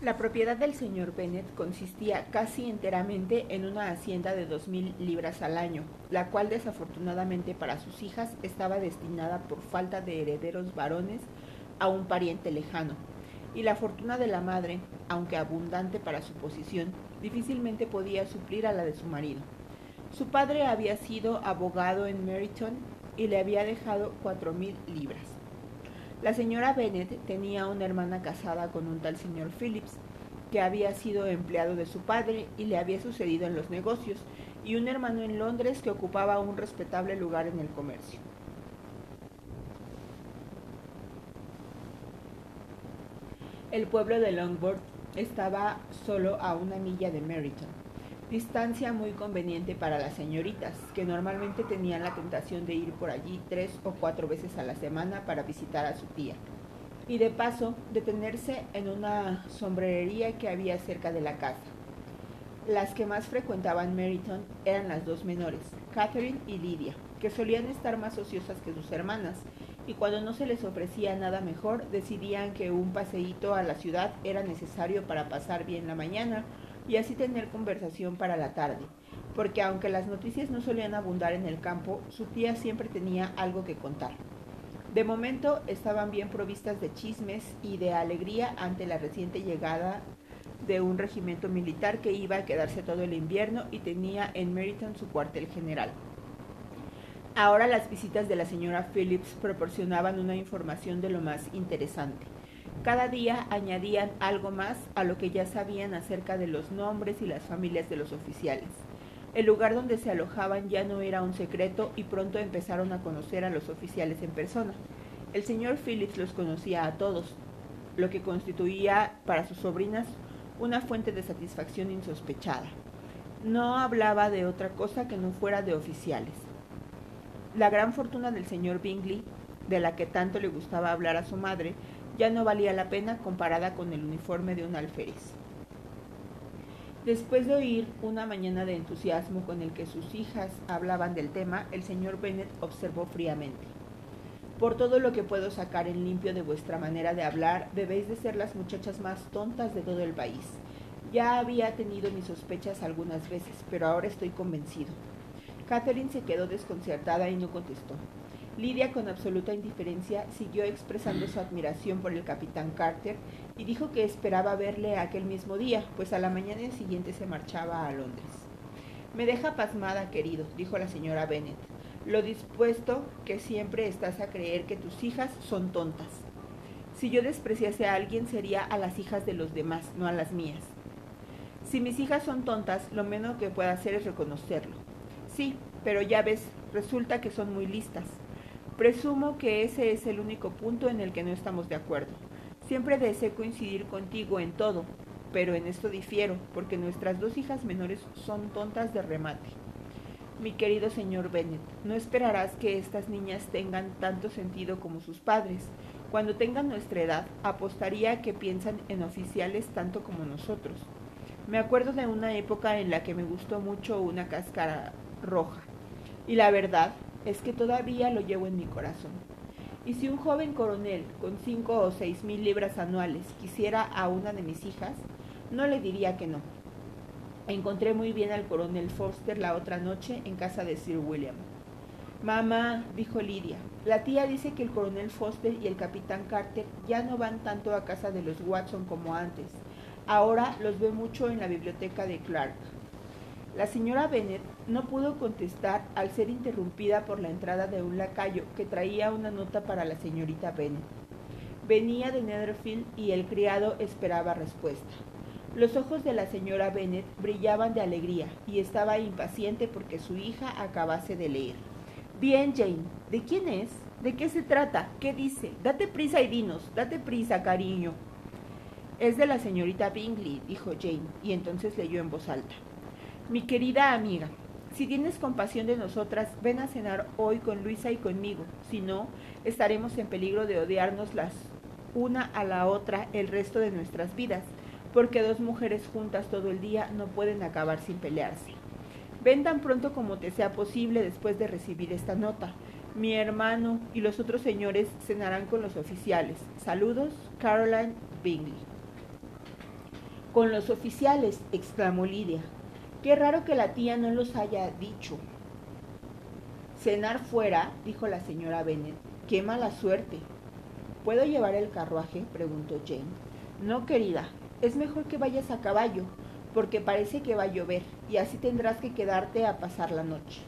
La propiedad del señor Bennet consistía casi enteramente en una hacienda de dos mil libras al año, la cual desafortunadamente para sus hijas estaba destinada por falta de herederos varones a un pariente lejano, y la fortuna de la madre, aunque abundante para su posición, difícilmente podía suplir a la de su marido. Su padre había sido abogado en Meryton y le había dejado cuatro mil libras. La señora Bennet tenía una hermana casada con un tal señor Phillips, que había sido empleado de su padre y le había sucedido en los negocios, y un hermano en Londres que ocupaba un respetable lugar en el comercio. El pueblo de Longbourn estaba solo a una milla de Meryton distancia muy conveniente para las señoritas, que normalmente tenían la tentación de ir por allí tres o cuatro veces a la semana para visitar a su tía, y de paso detenerse en una sombrerería que había cerca de la casa. Las que más frecuentaban Meryton eran las dos menores, Catherine y Lydia, que solían estar más ociosas que sus hermanas, y cuando no se les ofrecía nada mejor, decidían que un paseíto a la ciudad era necesario para pasar bien la mañana y así tener conversación para la tarde, porque aunque las noticias no solían abundar en el campo, su tía siempre tenía algo que contar. De momento estaban bien provistas de chismes y de alegría ante la reciente llegada de un regimiento militar que iba a quedarse todo el invierno y tenía en Meryton su cuartel general. Ahora las visitas de la señora Phillips proporcionaban una información de lo más interesante. Cada día añadían algo más a lo que ya sabían acerca de los nombres y las familias de los oficiales. El lugar donde se alojaban ya no era un secreto y pronto empezaron a conocer a los oficiales en persona. El señor Phillips los conocía a todos, lo que constituía para sus sobrinas una fuente de satisfacción insospechada. No hablaba de otra cosa que no fuera de oficiales. La gran fortuna del señor Bingley, de la que tanto le gustaba hablar a su madre, ya no valía la pena comparada con el uniforme de un alférez. Después de oír una mañana de entusiasmo con el que sus hijas hablaban del tema, el señor Bennet observó fríamente. Por todo lo que puedo sacar en limpio de vuestra manera de hablar, debéis de ser las muchachas más tontas de todo el país. Ya había tenido mis sospechas algunas veces, pero ahora estoy convencido. Catherine se quedó desconcertada y no contestó. Lidia, con absoluta indiferencia, siguió expresando su admiración por el capitán Carter y dijo que esperaba verle aquel mismo día, pues a la mañana siguiente se marchaba a Londres. Me deja pasmada, querido, dijo la señora Bennet, lo dispuesto que siempre estás a creer que tus hijas son tontas. Si yo despreciase a alguien sería a las hijas de los demás, no a las mías. Si mis hijas son tontas, lo menos que puedo hacer es reconocerlo. Sí, pero ya ves, resulta que son muy listas. Presumo que ese es el único punto en el que no estamos de acuerdo. Siempre deseo coincidir contigo en todo, pero en esto difiero, porque nuestras dos hijas menores son tontas de remate. Mi querido señor Bennet, no esperarás que estas niñas tengan tanto sentido como sus padres. Cuando tengan nuestra edad, apostaría que piensan en oficiales tanto como nosotros. Me acuerdo de una época en la que me gustó mucho una cáscara roja. Y la verdad es que todavía lo llevo en mi corazón. Y si un joven coronel con cinco o seis mil libras anuales quisiera a una de mis hijas, no le diría que no. Encontré muy bien al coronel Foster la otra noche en casa de Sir William. Mamá, dijo Lidia, la tía dice que el coronel Foster y el capitán Carter ya no van tanto a casa de los Watson como antes. Ahora los ve mucho en la biblioteca de Clark. La señora Bennet no pudo contestar al ser interrumpida por la entrada de un lacayo que traía una nota para la señorita Bennet. Venía de Netherfield y el criado esperaba respuesta. Los ojos de la señora Bennet brillaban de alegría y estaba impaciente porque su hija acabase de leer. Bien, Jane, ¿de quién es? ¿De qué se trata? ¿Qué dice? Date prisa y dinos, date prisa, cariño. Es de la señorita Bingley, dijo Jane, y entonces leyó en voz alta. Mi querida amiga, si tienes compasión de nosotras, ven a cenar hoy con Luisa y conmigo. Si no, estaremos en peligro de odiarnos las una a la otra el resto de nuestras vidas, porque dos mujeres juntas todo el día no pueden acabar sin pelearse. Ven tan pronto como te sea posible después de recibir esta nota. Mi hermano y los otros señores cenarán con los oficiales. Saludos, Caroline Bingley. Con los oficiales, exclamó Lidia. Qué raro que la tía no los haya dicho. Cenar fuera, dijo la señora Bennet. Qué mala suerte. ¿Puedo llevar el carruaje? preguntó Jane. No, querida, es mejor que vayas a caballo, porque parece que va a llover, y así tendrás que quedarte a pasar la noche.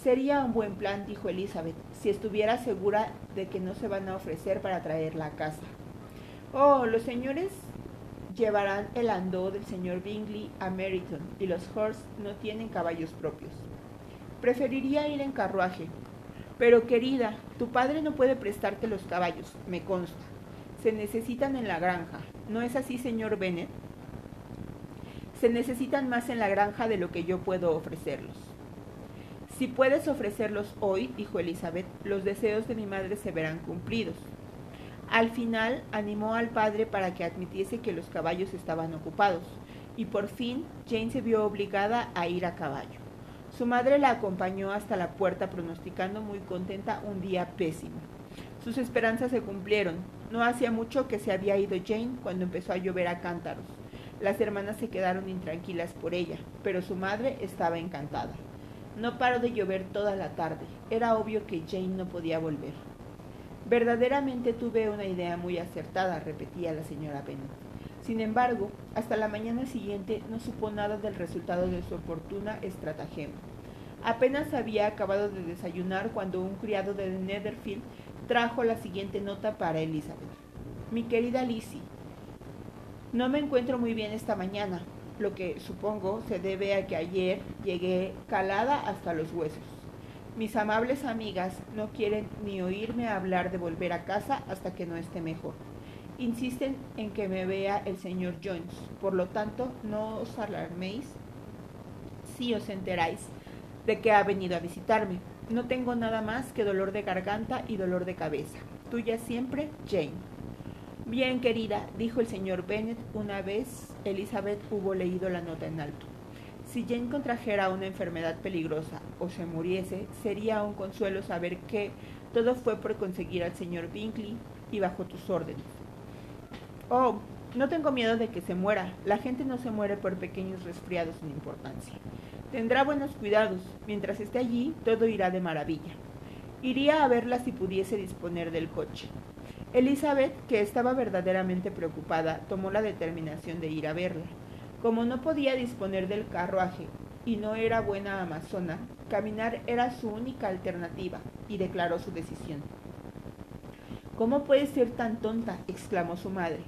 Sería un buen plan, dijo Elizabeth, si estuviera segura de que no se van a ofrecer para traerla a casa. Oh, los señores llevarán el andó del señor Bingley a Meryton y los Horse no tienen caballos propios. Preferiría ir en carruaje. Pero querida, tu padre no puede prestarte los caballos, me consta. Se necesitan en la granja. ¿No es así, señor Bennet? Se necesitan más en la granja de lo que yo puedo ofrecerlos. Si puedes ofrecerlos hoy, dijo Elizabeth, los deseos de mi madre se verán cumplidos. Al final animó al padre para que admitiese que los caballos estaban ocupados, y por fin Jane se vio obligada a ir a caballo. Su madre la acompañó hasta la puerta pronosticando muy contenta un día pésimo. Sus esperanzas se cumplieron. No hacía mucho que se había ido Jane cuando empezó a llover a cántaros. Las hermanas se quedaron intranquilas por ella, pero su madre estaba encantada. No paró de llover toda la tarde. Era obvio que Jane no podía volver. Verdaderamente tuve una idea muy acertada, repetía la señora Bennet. Sin embargo, hasta la mañana siguiente no supo nada del resultado de su oportuna estratagema. Apenas había acabado de desayunar cuando un criado de Netherfield trajo la siguiente nota para Elizabeth. Mi querida Lizzie, no me encuentro muy bien esta mañana, lo que supongo se debe a que ayer llegué calada hasta los huesos. Mis amables amigas no quieren ni oírme hablar de volver a casa hasta que no esté mejor. Insisten en que me vea el señor Jones, por lo tanto no os alarméis si os enteráis de que ha venido a visitarme. No tengo nada más que dolor de garganta y dolor de cabeza. Tuya siempre, Jane. Bien, querida, dijo el señor Bennet una vez Elizabeth hubo leído la nota en alto. Si Jane contrajera una enfermedad peligrosa o se muriese, sería un consuelo saber que todo fue por conseguir al señor Bingley y bajo tus órdenes. Oh, no tengo miedo de que se muera. La gente no se muere por pequeños resfriados sin importancia. Tendrá buenos cuidados. Mientras esté allí, todo irá de maravilla. Iría a verla si pudiese disponer del coche. Elizabeth, que estaba verdaderamente preocupada, tomó la determinación de ir a verla. Como no podía disponer del carruaje y no era buena amazona, caminar era su única alternativa, y declaró su decisión. ¿Cómo puedes ser tan tonta? exclamó su madre.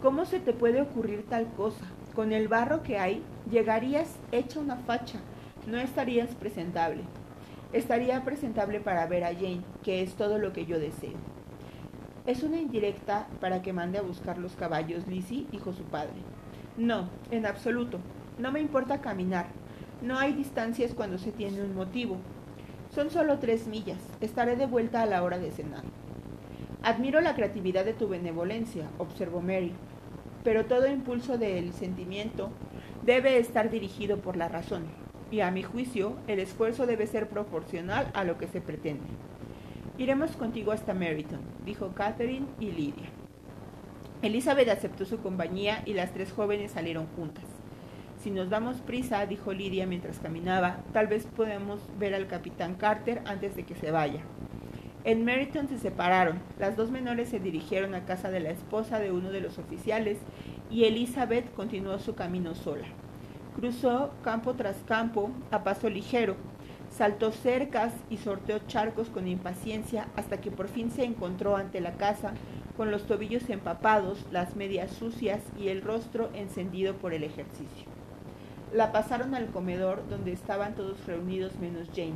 ¿Cómo se te puede ocurrir tal cosa? Con el barro que hay, llegarías hecha una facha. No estarías presentable. Estaría presentable para ver a Jane, que es todo lo que yo deseo. Es una indirecta para que mande a buscar los caballos, Lizzie, dijo su padre. No, en absoluto. No me importa caminar. No hay distancias cuando se tiene un motivo. Son solo tres millas. Estaré de vuelta a la hora de cenar. Admiro la creatividad de tu benevolencia, observó Mary, pero todo impulso del sentimiento debe estar dirigido por la razón, y a mi juicio el esfuerzo debe ser proporcional a lo que se pretende. Iremos contigo hasta Meryton, dijo Catherine y Lydia. Elizabeth aceptó su compañía y las tres jóvenes salieron juntas. Si nos damos prisa, dijo Lidia mientras caminaba, tal vez podemos ver al capitán Carter antes de que se vaya. En Meryton se separaron. Las dos menores se dirigieron a casa de la esposa de uno de los oficiales y Elizabeth continuó su camino sola. Cruzó campo tras campo a paso ligero, saltó cercas y sorteó charcos con impaciencia hasta que por fin se encontró ante la casa con los tobillos empapados, las medias sucias y el rostro encendido por el ejercicio. La pasaron al comedor donde estaban todos reunidos menos Jane,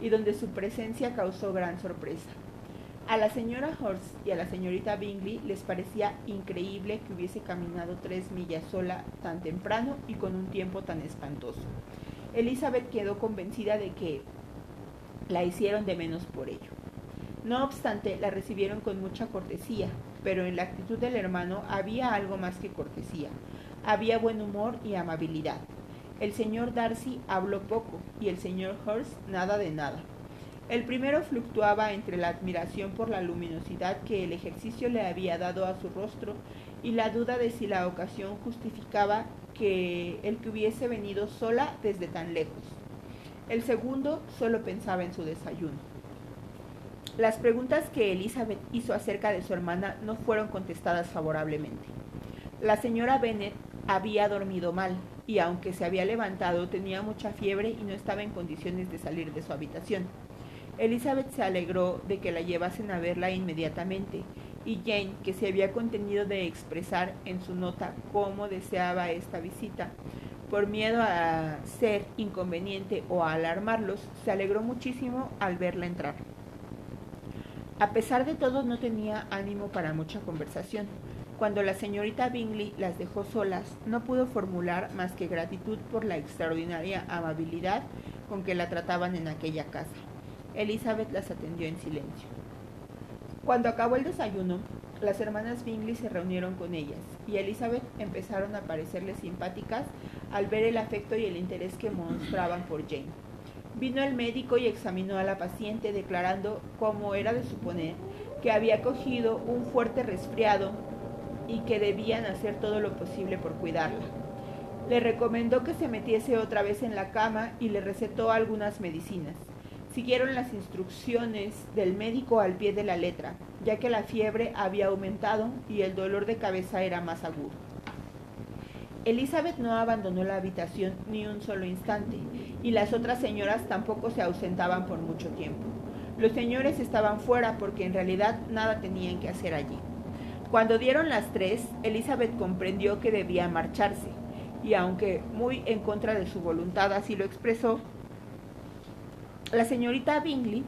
y donde su presencia causó gran sorpresa. A la señora Horst y a la señorita Bingley les parecía increíble que hubiese caminado tres millas sola tan temprano y con un tiempo tan espantoso. Elizabeth quedó convencida de que la hicieron de menos por ello. No obstante, la recibieron con mucha cortesía, pero en la actitud del hermano había algo más que cortesía. Había buen humor y amabilidad. El señor Darcy habló poco y el señor Hurst nada de nada. El primero fluctuaba entre la admiración por la luminosidad que el ejercicio le había dado a su rostro y la duda de si la ocasión justificaba que el que hubiese venido sola desde tan lejos. El segundo solo pensaba en su desayuno. Las preguntas que Elizabeth hizo acerca de su hermana no fueron contestadas favorablemente. La señora Bennet había dormido mal y aunque se había levantado tenía mucha fiebre y no estaba en condiciones de salir de su habitación. Elizabeth se alegró de que la llevasen a verla inmediatamente, y Jane, que se había contenido de expresar en su nota cómo deseaba esta visita, por miedo a ser inconveniente o a alarmarlos, se alegró muchísimo al verla entrar. A pesar de todo, no tenía ánimo para mucha conversación. Cuando la señorita Bingley las dejó solas, no pudo formular más que gratitud por la extraordinaria amabilidad con que la trataban en aquella casa. Elizabeth las atendió en silencio. Cuando acabó el desayuno, las hermanas Bingley se reunieron con ellas y Elizabeth empezaron a parecerles simpáticas al ver el afecto y el interés que mostraban por Jane. Vino el médico y examinó a la paciente declarando, como era de suponer, que había cogido un fuerte resfriado y que debían hacer todo lo posible por cuidarla. Le recomendó que se metiese otra vez en la cama y le recetó algunas medicinas siguieron las instrucciones del médico al pie de la letra, ya que la fiebre había aumentado y el dolor de cabeza era más agudo. Elizabeth no abandonó la habitación ni un solo instante, y las otras señoras tampoco se ausentaban por mucho tiempo. Los señores estaban fuera porque en realidad nada tenían que hacer allí. Cuando dieron las tres, Elizabeth comprendió que debía marcharse, y aunque muy en contra de su voluntad así lo expresó, la señorita Bingley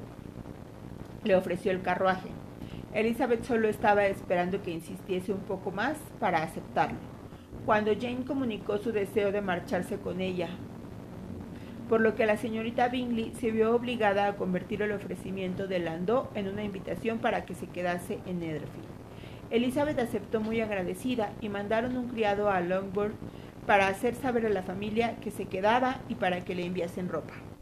le ofreció el carruaje. Elizabeth solo estaba esperando que insistiese un poco más para aceptarlo. Cuando Jane comunicó su deseo de marcharse con ella, por lo que la señorita Bingley se vio obligada a convertir el ofrecimiento de Landau en una invitación para que se quedase en Netherfield. Elizabeth aceptó muy agradecida y mandaron un criado a Longbourn para hacer saber a la familia que se quedaba y para que le enviasen ropa.